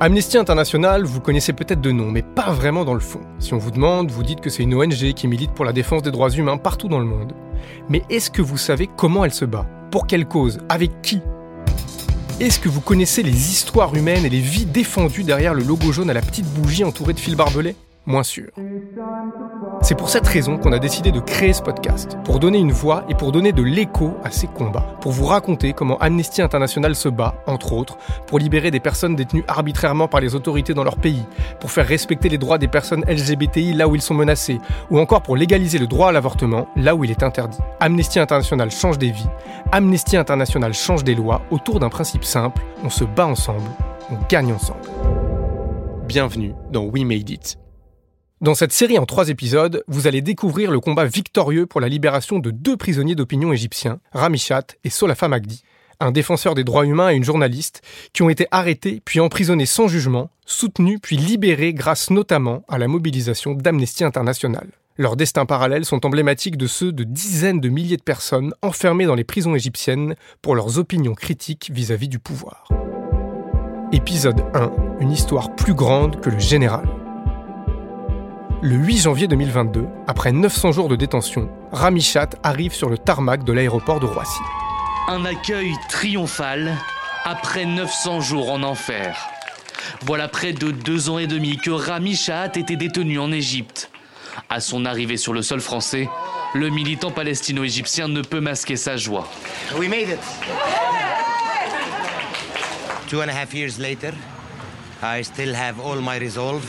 Amnesty International, vous connaissez peut-être de nom, mais pas vraiment dans le fond. Si on vous demande, vous dites que c'est une ONG qui milite pour la défense des droits humains partout dans le monde. Mais est-ce que vous savez comment elle se bat? Pour quelle cause? Avec qui? Est-ce que vous connaissez les histoires humaines et les vies défendues derrière le logo jaune à la petite bougie entourée de fils barbelés? Moins sûr. C'est pour cette raison qu'on a décidé de créer ce podcast, pour donner une voix et pour donner de l'écho à ces combats, pour vous raconter comment Amnesty International se bat, entre autres, pour libérer des personnes détenues arbitrairement par les autorités dans leur pays, pour faire respecter les droits des personnes LGBTI là où ils sont menacés, ou encore pour légaliser le droit à l'avortement là où il est interdit. Amnesty International change des vies, Amnesty International change des lois autour d'un principe simple, on se bat ensemble, on gagne ensemble. Bienvenue dans We Made It. Dans cette série en trois épisodes, vous allez découvrir le combat victorieux pour la libération de deux prisonniers d'opinion égyptiens, Ramishat et Solafa Magdi, un défenseur des droits humains et une journaliste, qui ont été arrêtés puis emprisonnés sans jugement, soutenus puis libérés grâce notamment à la mobilisation d'Amnesty International. Leurs destins parallèles sont emblématiques de ceux de dizaines de milliers de personnes enfermées dans les prisons égyptiennes pour leurs opinions critiques vis-à-vis -vis du pouvoir. Épisode 1, une histoire plus grande que le général. Le 8 janvier 2022, après 900 jours de détention, Ramichat arrive sur le tarmac de l'aéroport de Roissy. Un accueil triomphal après 900 jours en enfer. Voilà près de deux ans et demi que Ramichat était détenu en Égypte. À son arrivée sur le sol français, le militant palestino-égyptien ne peut masquer sa joie. We made it. Two and a half years later,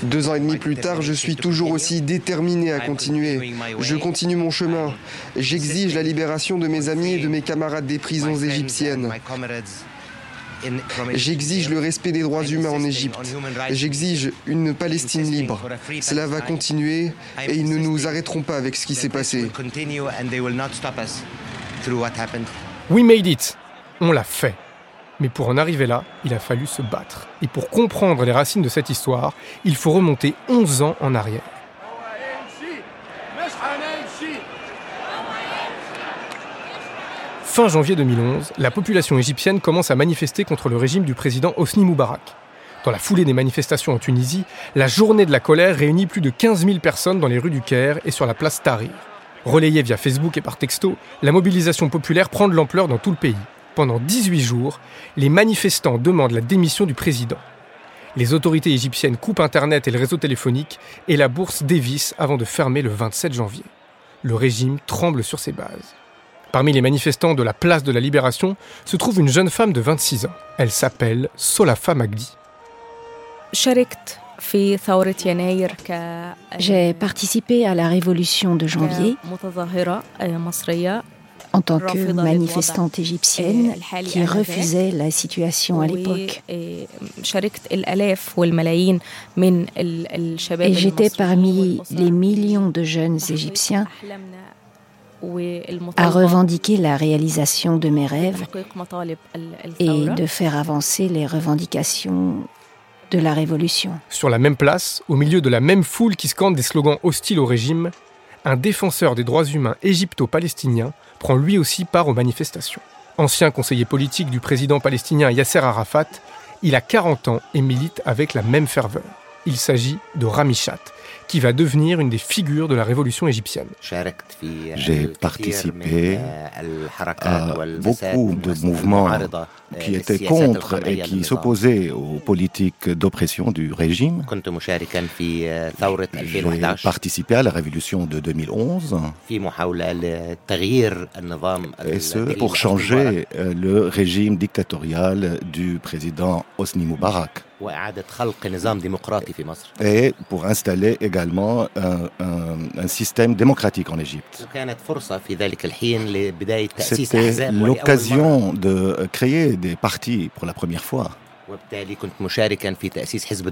deux ans et demi plus tard, je suis toujours aussi déterminé à continuer. Je continue mon chemin. J'exige la libération de mes amis et de mes camarades des prisons égyptiennes. J'exige le respect des droits humains en Égypte. J'exige une Palestine libre. Cela va continuer et ils ne nous arrêteront pas avec ce qui s'est passé. We made it. On l'a fait. Mais pour en arriver là, il a fallu se battre. Et pour comprendre les racines de cette histoire, il faut remonter 11 ans en arrière. Fin janvier 2011, la population égyptienne commence à manifester contre le régime du président Hosni Moubarak. Dans la foulée des manifestations en Tunisie, la journée de la colère réunit plus de 15 000 personnes dans les rues du Caire et sur la place Tahrir. Relayée via Facebook et par texto, la mobilisation populaire prend de l'ampleur dans tout le pays. Pendant 18 jours, les manifestants demandent la démission du président. Les autorités égyptiennes coupent Internet et le réseau téléphonique et la bourse dévisse avant de fermer le 27 janvier. Le régime tremble sur ses bases. Parmi les manifestants de la place de la Libération se trouve une jeune femme de 26 ans. Elle s'appelle Solafa Magdi. J'ai participé à la révolution de janvier en tant que manifestante égyptienne qui refusait la situation à l'époque. Et j'étais parmi les millions de jeunes Égyptiens à revendiquer la réalisation de mes rêves et de faire avancer les revendications de la révolution. Sur la même place, au milieu de la même foule qui scande des slogans hostiles au régime, un défenseur des droits humains égypto-palestinien prend lui aussi part aux manifestations. Ancien conseiller politique du président palestinien Yasser Arafat, il a 40 ans et milite avec la même ferveur. Il s'agit de Ramishat, qui va devenir une des figures de la révolution égyptienne. J'ai participé à beaucoup de mouvements qui étaient contre et qui s'opposaient aux politiques d'oppression du régime. J'ai participé à la révolution de 2011 et ce pour changer le régime dictatorial du président Hosni Moubarak et pour installer également un, système démocratique en Égypte. C'était l'occasion de créer des partis pour la première fois.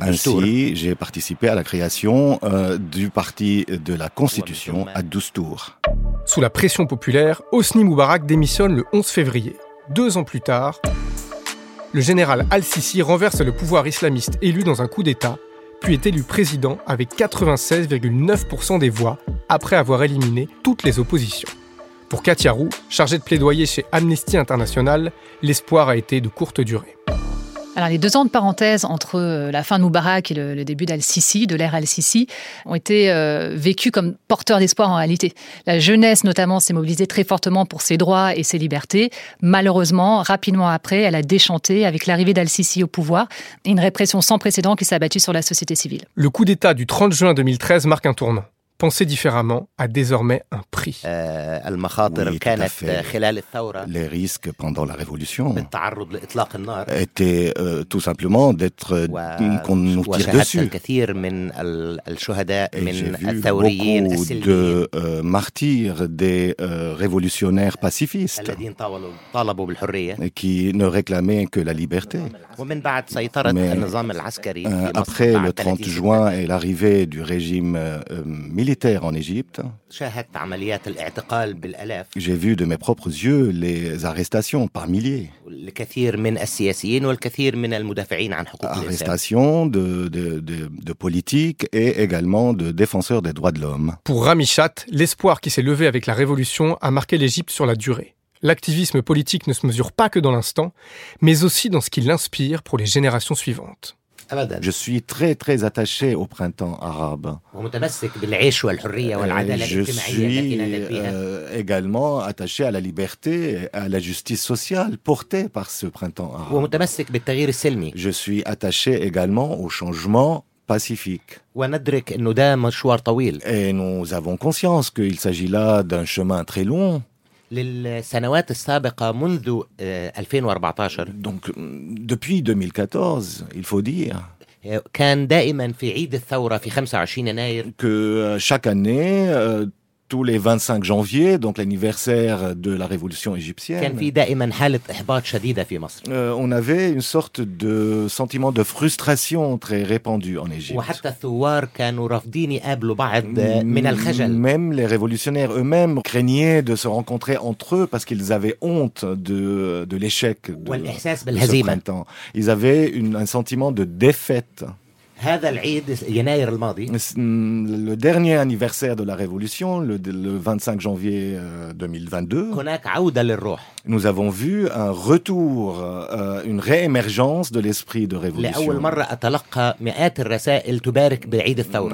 Ainsi, j'ai participé à la création euh, du parti de la Constitution à Doustour. Sous la pression populaire, Hosni Moubarak démissionne le 11 février. Deux ans plus tard, le général al-Sisi renverse le pouvoir islamiste élu dans un coup d'État, puis est élu président avec 96,9% des voix, après avoir éliminé toutes les oppositions. Pour Katia Roux, chargée de plaidoyer chez Amnesty International, l'espoir a été de courte durée. Alors les deux ans de parenthèse entre euh, la fin de Moubarak et le, début d'Al-Sisi, de l'ère Al-Sisi, ont été euh, vécus comme porteurs d'espoir en réalité. La jeunesse notamment s'est mobilisée très fortement pour ses droits et ses libertés. Malheureusement, rapidement après, elle a déchanté avec l'arrivée d'Al-Sisi au pouvoir et une répression sans précédent qui s'est abattue sur la société civile. Le coup d'État du 30 juin 2013 marque un tournant penser différemment a désormais un prix. Euh, Les risques pendant la révolution étaient euh, tout simplement d'être euh, qu'on nous tire dessus. Et j'ai vu beaucoup de martyrs des révolutionnaires pacifistes qui ne réclamaient que la liberté. Mais après le 30 juin et l'arrivée du régime militaire, en Égypte. J'ai vu de mes propres yeux les arrestations par milliers. Arrestations de, de, de, politiques et également de défenseurs des droits de l'homme. Pour Ramichat, l'espoir qui s'est levé avec la révolution a marqué l'Égypte sur la durée. L'activisme politique ne se mesure pas que dans l'instant, mais aussi dans ce qu'il inspire pour les générations suivantes. Je suis très très attaché au printemps arabe. Je suis euh, également attaché à la liberté et à la justice sociale portée par ce printemps arabe. Je suis attaché également au changement pacifique. Et nous avons conscience qu'il s'agit là d'un chemin très long. للسنوات السابقة منذ 2014 Donc depuis 2014, il faut dire. كان دائما في عيد الثورة في 25 يناير. Que chaque année tous les 25 janvier, donc l'anniversaire de la révolution égyptienne, euh, on avait une sorte de sentiment de frustration très répandu en Égypte. Même les révolutionnaires eux-mêmes craignaient de se rencontrer entre eux parce qu'ils avaient honte de, de l'échec de, de ce printemps. Ils avaient une, un sentiment de défaite. Le dernier anniversaire de la Révolution, le, 25 janvier 2022, euh, nous avons vu un retour, euh, une réémergence de l'esprit de révolution.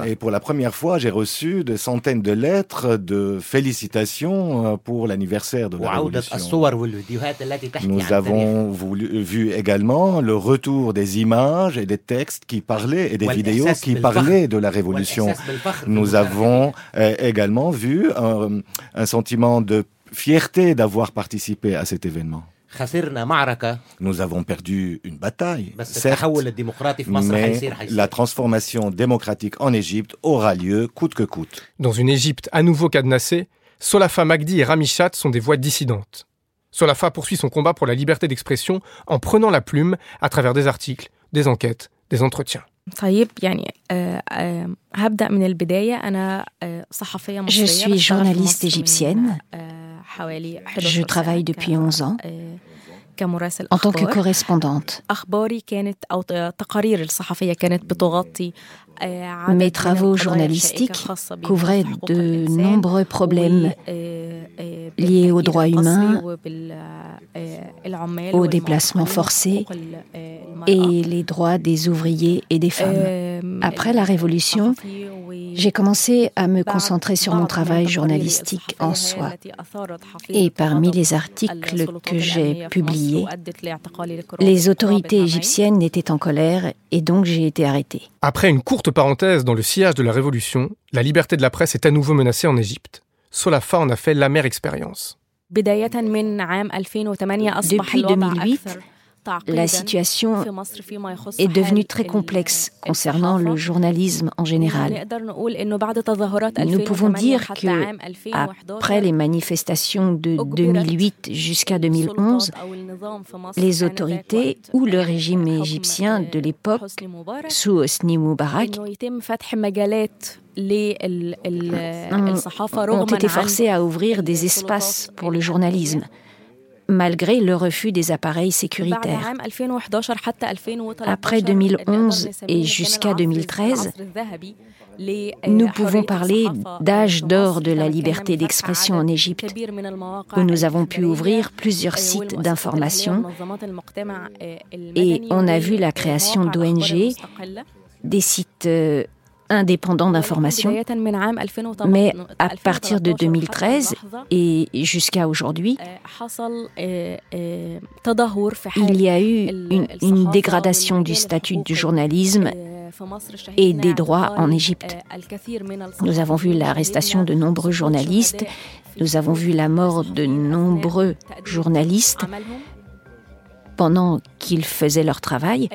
Et pour la première fois, j'ai reçu des centaines de lettres de félicitations euh, pour l'anniversaire de la Révolution. Nous avons vu également le retour des images et des textes qui parlaient et des vidéos qui parlaient de la révolution. Nous avons euh, également vu un, un sentiment de fierté d'avoir participé à cet événement. Nous avons perdu une bataille, certes, mais la transformation démocratique en Égypte aura lieu coûte que coûte. Dans une Égypte à nouveau cadenassée, Solafa Magdi et Ramichat sont des voix dissidentes. Solafa poursuit son combat pour la liberté d'expression en prenant la plume à travers des articles, des enquêtes, des entretiens. Je suis journaliste égyptienne. Je travaille depuis 11 ans en tant que correspondante. Mes travaux journalistiques couvraient de nombreux problèmes liés aux droits humains, aux déplacements forcés et les droits des ouvriers et des femmes. Après la Révolution, j'ai commencé à me concentrer sur mon travail journalistique en soi. Et parmi les articles que j'ai publiés, les autorités égyptiennes étaient en colère et donc j'ai été arrêtée. Après une courte parenthèse dans le sillage de la Révolution, la liberté de la presse est à nouveau menacée en Égypte. Solafa en a fait l'amère expérience. Depuis 2008, la situation est devenue très complexe concernant le journalisme en général. Nous pouvons dire que, après les manifestations de 2008 jusqu'à 2011, les autorités ou le régime égyptien de l'époque, sous Hosni Moubarak, ont été forcés à ouvrir des espaces pour le journalisme malgré le refus des appareils sécuritaires. Après 2011 et jusqu'à 2013, nous pouvons parler d'âge d'or de la liberté d'expression en Égypte, où nous avons pu ouvrir plusieurs sites d'information. et on a vu la création d'ONG, des sites euh, indépendant d'information. Mais à partir de 2013 et jusqu'à aujourd'hui, il y a eu une, dégradation du statut du journalisme et des droits en Égypte. Nous avons vu l'arrestation de nombreux journalistes, nous avons vu la mort de nombreux journalistes, pendant qu'ils faisaient leur travail.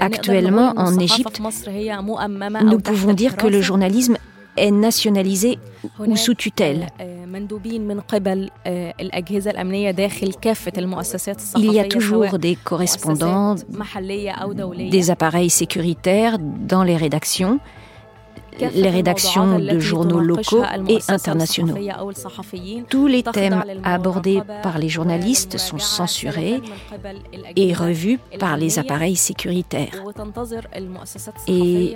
Actuellement, en Égypte, nous pouvons dire que le journalisme est nationalisé ou sous tutelle. Il y a toujours des correspondants, des appareils sécuritaires dans les rédactions les rédactions de journaux locaux et internationaux. Tous les thèmes abordés par les journalistes sont censurés et revus par les appareils sécuritaires. Et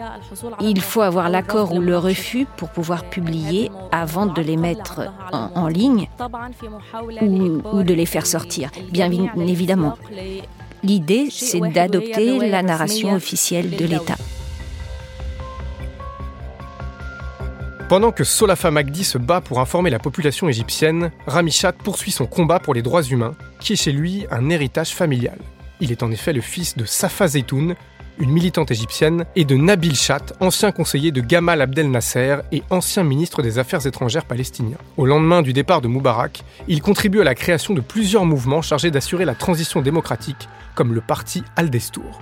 il faut avoir l'accord ou le refus pour pouvoir publier avant de les mettre en, ligne ou de les faire sortir, bien évidemment. L'idée, c'est d'adopter la narration officielle de l'État. Pendant que Solafa Magdi se bat pour informer la population égyptienne, Ramishat poursuit son combat pour les droits humains, qui est chez lui un héritage familial. Il est en effet le fils de Safa Zeytoun, une militante égyptienne, et de Nabil Chat, ancien conseiller de Gamal Abdel Nasser et ancien ministre des Affaires étrangères palestinien. Au lendemain du départ de Moubarak, il contribue à la création de plusieurs mouvements chargés d'assurer la transition démocratique, comme le parti Al-Destour.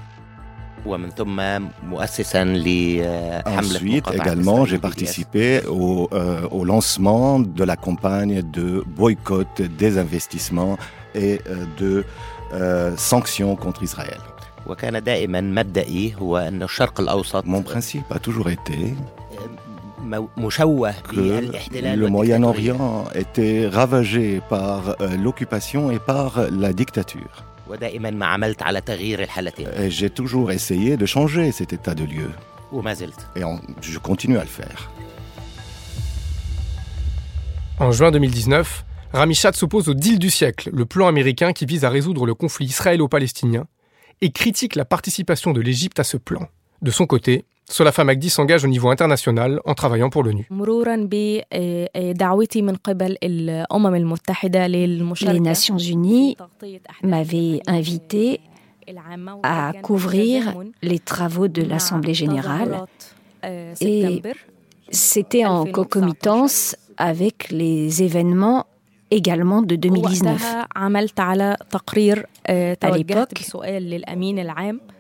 Ensuite, également, j'ai participé au, euh, au, lancement de la campagne de boycott des investissements et euh, de euh, sanctions contre Israël. Mon principe a toujours été que le Moyen-Orient était ravagé par l'occupation et par la dictature. J'ai toujours essayé de changer cet état de lieu. Et je continue à le faire. En juin 2019, Ramichat s'oppose au deal du siècle, le plan américain qui vise à résoudre le conflit israélo-palestinien, et critique la participation de l'Égypte à ce plan. De son côté, Solafa Magdi s'engage au niveau international en travaillant pour l'ONU. Les Nations Unies m'avaient invité à couvrir les travaux de l'Assemblée générale et c'était en concomitance avec les événements également de 2019. À l'époque,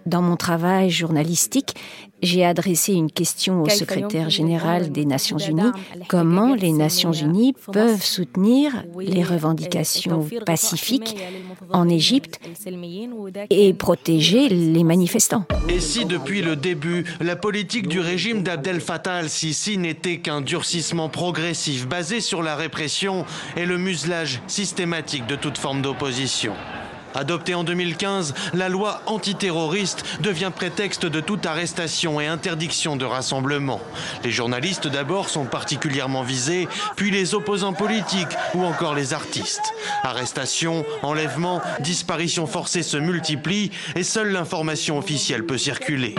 dans mon travail journalistique, j'ai adressé une question au secrétaire général des Nations Unies. Comment les Nations Unies peuvent soutenir les revendications pacifiques en Égypte et protéger les manifestants. Et si depuis le début, la politique du régime d'Abdel Fattah al-Sisi n'était qu'un durcissement progressif basé sur la répression et le muselage systématique de toute forme d'opposition? Adoptée en 2015, la loi antiterroriste devient prétexte de toute arrestation et interdiction de rassemblement. Les journalistes d'abord sont particulièrement visés, puis les opposants politiques ou encore les artistes. Arrestations, enlèvements, disparitions forcées se multiplient et seule l'information officielle peut circuler.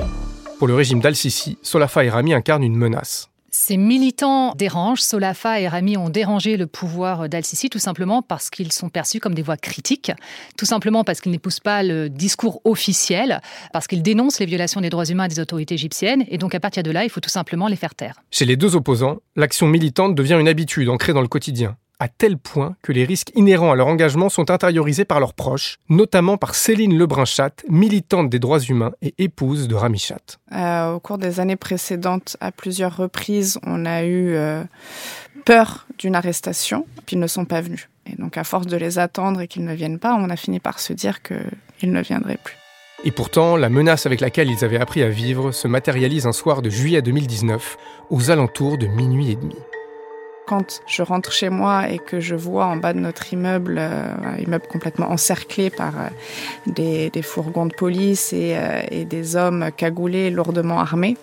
Pour le régime d'Al-Sisi, Solafa Rami incarnent une menace. Ces militants dérangent. Solafa et Rami ont dérangé le pouvoir d'Al-Sisi tout simplement parce qu'ils sont perçus comme des voix critiques, tout simplement parce qu'ils n'épousent pas le discours officiel, parce qu'ils dénoncent les violations des droits humains des autorités égyptiennes. Et donc à partir de là, il faut tout simplement les faire taire. Chez les deux opposants, l'action militante devient une habitude ancrée dans le quotidien à tel point que les risques inhérents à leur engagement sont intériorisés par leurs proches, notamment par Céline Lebrun-Chat, militante des droits humains et épouse de Rami Chat. Euh, au cours des années précédentes, à plusieurs reprises, on a eu euh, peur d'une arrestation, puis ils ne sont pas venus. Et donc, à force de les attendre et qu'ils ne viennent pas, on a fini par se dire qu'ils ne viendraient plus. Et pourtant, la menace avec laquelle ils avaient appris à vivre se matérialise un soir de juillet 2019, aux alentours de minuit et demi. Quand je rentre chez moi et que je vois en bas de notre immeuble, euh, un immeuble complètement encerclé par euh, des, fourgons de police euh, et, des hommes cagoulés, lourdement armés,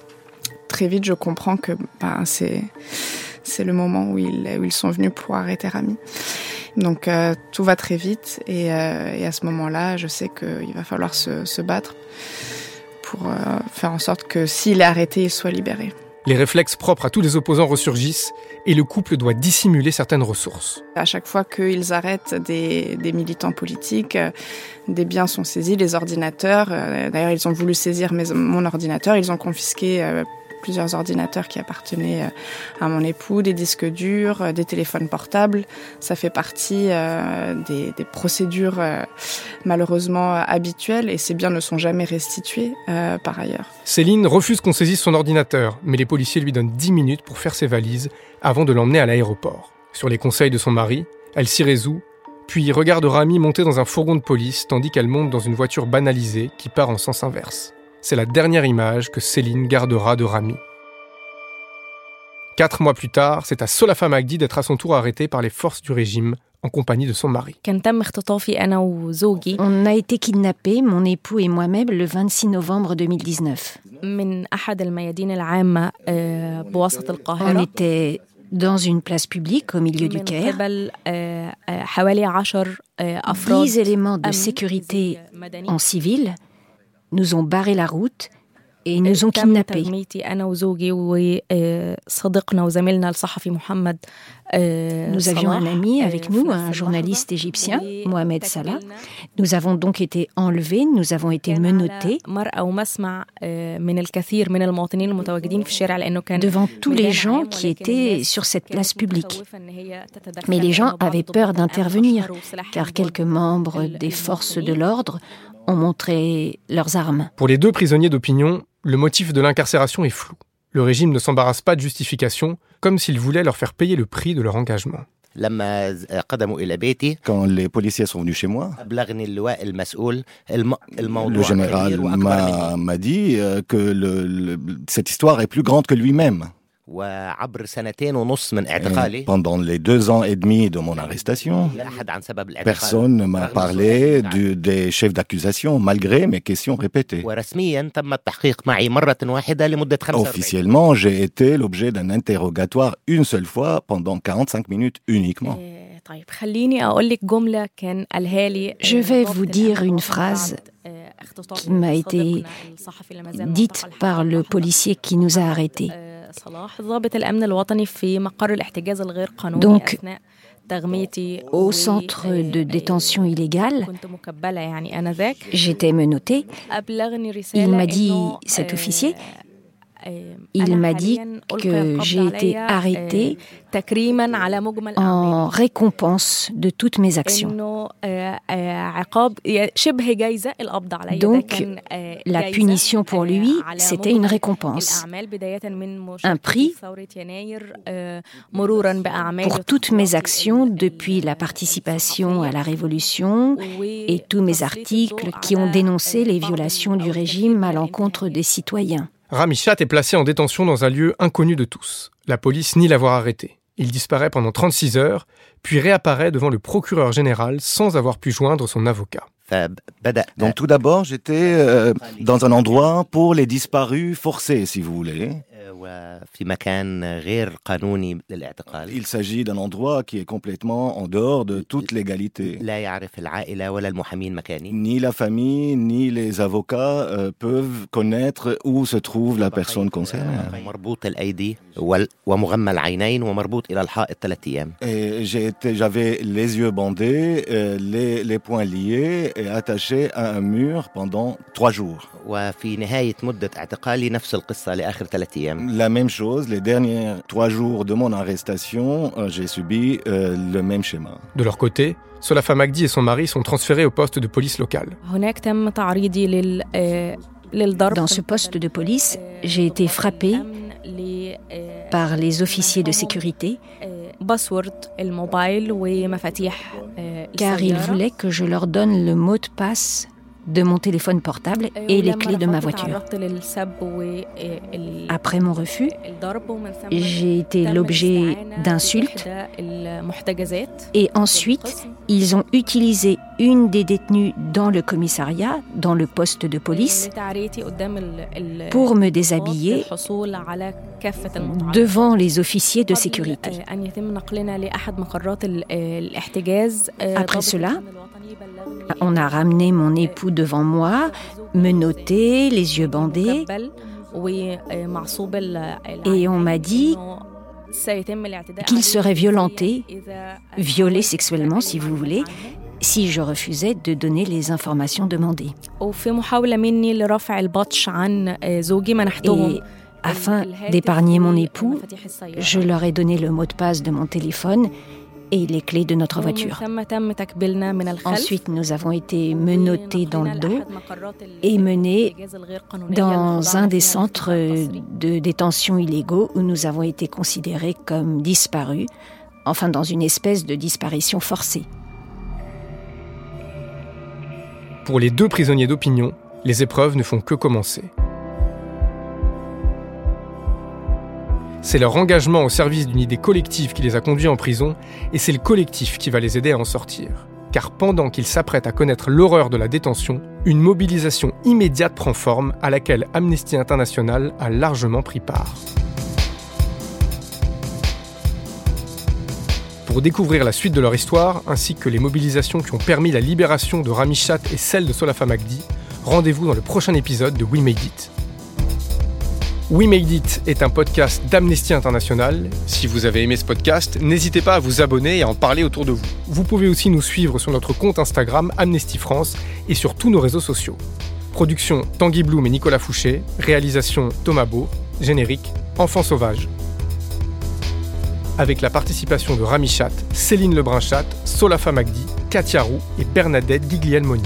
très vite je comprends que ben, c'est le moment où ils, sont venus pour arrêter Rami. Donc tout va très vite et, à ce moment-là, je sais qu'il va falloir se battre pour faire en sorte que s'il est arrêté, il soit libéré. Les réflexes propres à tous les opposants ressurgissent et le couple doit dissimuler certaines ressources. À chaque fois qu'ils arrêtent des, militants politiques, euh, des biens sont saisis, les ordinateurs. Euh, d'ailleurs, ils ont voulu saisir mon ordinateur, ils ont confisqué euh, plusieurs ordinateurs qui appartenaient euh, à mon époux, des disques durs, euh, des téléphones portables. Ça fait partie euh, des, procédures malheureusement habituelles et ces biens ne sont jamais restitués par ailleurs. Céline refuse qu'on saisisse son ordinateur, mais les policiers lui donnent 10 minutes pour faire ses valises avant de l'emmener à l'aéroport. Sur les conseils de son mari, elle s'y résout puis regarde Rami monter dans un fourgon de police tandis qu'elle monte dans une voiture banalisée qui part en sens inverse c'est la dernière image que Céline gardera de Rami. Quatre mois plus tard, c'est à Solafa Magdi d'être à son tour arrêtée par les forces du régime en compagnie de son mari. On a été kidnappés, mon époux et moi-même, le 26 novembre 2019. On était dans une place publique au milieu du Caire. Dix éléments de sécurité en civil nous ont barré la route et nous ont kidnappés. Nous avions un ami avec nous, un journaliste égyptien, Mohamed Salah. Nous avons donc été enlevés, nous avons été menottés devant tous les gens qui étaient sur cette place publique. Mais les gens avaient peur d'intervenir, car quelques membres des forces de l'ordre ont montré leurs armes. Pour les deux prisonniers d'opinion, le motif de l'incarcération est flou. Le régime ne s'embarrasse pas de justification, comme s'il voulait leur faire payer le prix de leur engagement. Quand les policiers sont venus chez moi, le général m'a dit euh, que cette histoire est plus grande que lui-même. Pendant les deux ans et demi de mon arrestation, personne ne m'a parlé des chefs d'accusation, malgré mes questions répétées. Officiellement, j'ai été l'objet d'un interrogatoire une seule fois pendant 45 minutes uniquement. Je vais vous dire une phrase qui m'a été dite par le policier qui nous a arrêtés. Donc, au centre de détention illégale, j'étais menottée. Il m'a dit, cet officier, il m'a dit que j'ai été arrêtée en récompense de toutes mes actions. Donc, la punition pour lui, c'était une récompense, un prix pour toutes mes actions depuis la participation à la Révolution et tous mes articles qui ont dénoncé les violations du régime à l'encontre des citoyens. Ramichat est placé en détention dans un lieu inconnu de tous. La police nie l'avoir arrêté. Il disparaît pendant 36 heures, puis réapparaît devant le procureur général sans avoir pu joindre son avocat. Donc tout d'abord, j'étais euh, dans un endroit pour les disparus forcés, si vous voulez. Il s'agit d'un endroit qui est complètement en dehors de toute légalité. Ni la famille, ni les avocats euh, peuvent connaître où se trouve la personne concernée. J'avais les yeux bandés, euh, les, les poings liés et attachés à un mur pendant trois jours. La même chose, les derniers trois jours de mon arrestation, euh, j'ai subi euh, le même schéma. De leur côté, Solafa Magdi et son mari sont transférés au poste de police locale. Dans ce poste de police, j'ai été frappée par les officiers de sécurité car ils voulaient que je leur donne le mot de passe de mon téléphone portable et les clés de ma voiture. Après mon refus, j'ai été l'objet d'insultes et ensuite, ils ont utilisé une des détenues dans le commissariat, dans le poste de police, pour me déshabiller devant les officiers de sécurité. Après cela, on a ramené mon époux devant moi, me noté, les yeux bandés, et on m'a dit qu'il serait violenté, violé sexuellement si vous voulez, si je refusais de donner les informations demandées. Et afin d'épargner mon époux, je leur ai donné le mot de passe de mon téléphone et les clés de notre voiture. Ensuite, nous avons été menottés dans le dos et menés dans un des centres de détention illégaux où nous avons été considérés comme disparus, enfin dans une espèce de disparition forcée. Pour les deux prisonniers d'opinion, les épreuves ne font que commencer. C'est leur engagement au service d'une idée collective qui les a conduits en prison, et c'est le collectif qui va les aider à en sortir. Car pendant qu'ils s'apprêtent à connaître l'horreur de la détention, une mobilisation immédiate prend forme à laquelle Amnesty International a largement pris part. Pour découvrir la suite de leur histoire, ainsi que les mobilisations qui ont permis la libération de Ramichat et celle de Solafa Magdi, rendez-vous dans le prochain épisode de We Made It. We Made It est un podcast d'Amnesty International. Si vous avez aimé ce podcast, n'hésitez pas à vous abonner et à en parler autour de vous. Vous pouvez aussi nous suivre sur notre compte Instagram Amnesty France et sur tous nos réseaux sociaux. Production Tanguy Bloom et Nicolas Fouché, réalisation Thomas Beau, générique Enfants sauvages. Avec la participation de Rami Chat, Céline Lebrun-Chat, Solafa Magdi, Katia Roux et Bernadette Guglielmoni.